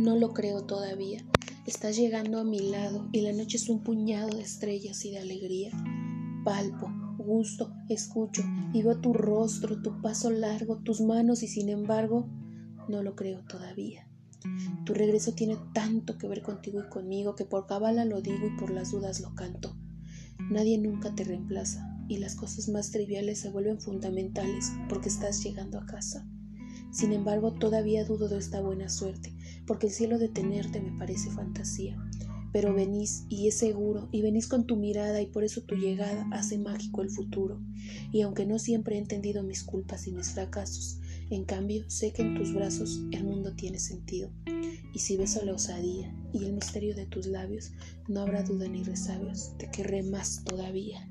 No lo creo todavía. Estás llegando a mi lado y la noche es un puñado de estrellas y de alegría. Palpo, gusto, escucho y veo tu rostro, tu paso largo, tus manos y sin embargo no lo creo todavía. Tu regreso tiene tanto que ver contigo y conmigo que por cabala lo digo y por las dudas lo canto. Nadie nunca te reemplaza y las cosas más triviales se vuelven fundamentales porque estás llegando a casa. Sin embargo, todavía dudo de esta buena suerte, porque el cielo de tenerte me parece fantasía. Pero venís y es seguro, y venís con tu mirada y por eso tu llegada hace mágico el futuro. Y aunque no siempre he entendido mis culpas y mis fracasos, en cambio sé que en tus brazos el mundo tiene sentido. Y si beso la osadía y el misterio de tus labios, no habrá duda ni resabios, te querré más todavía.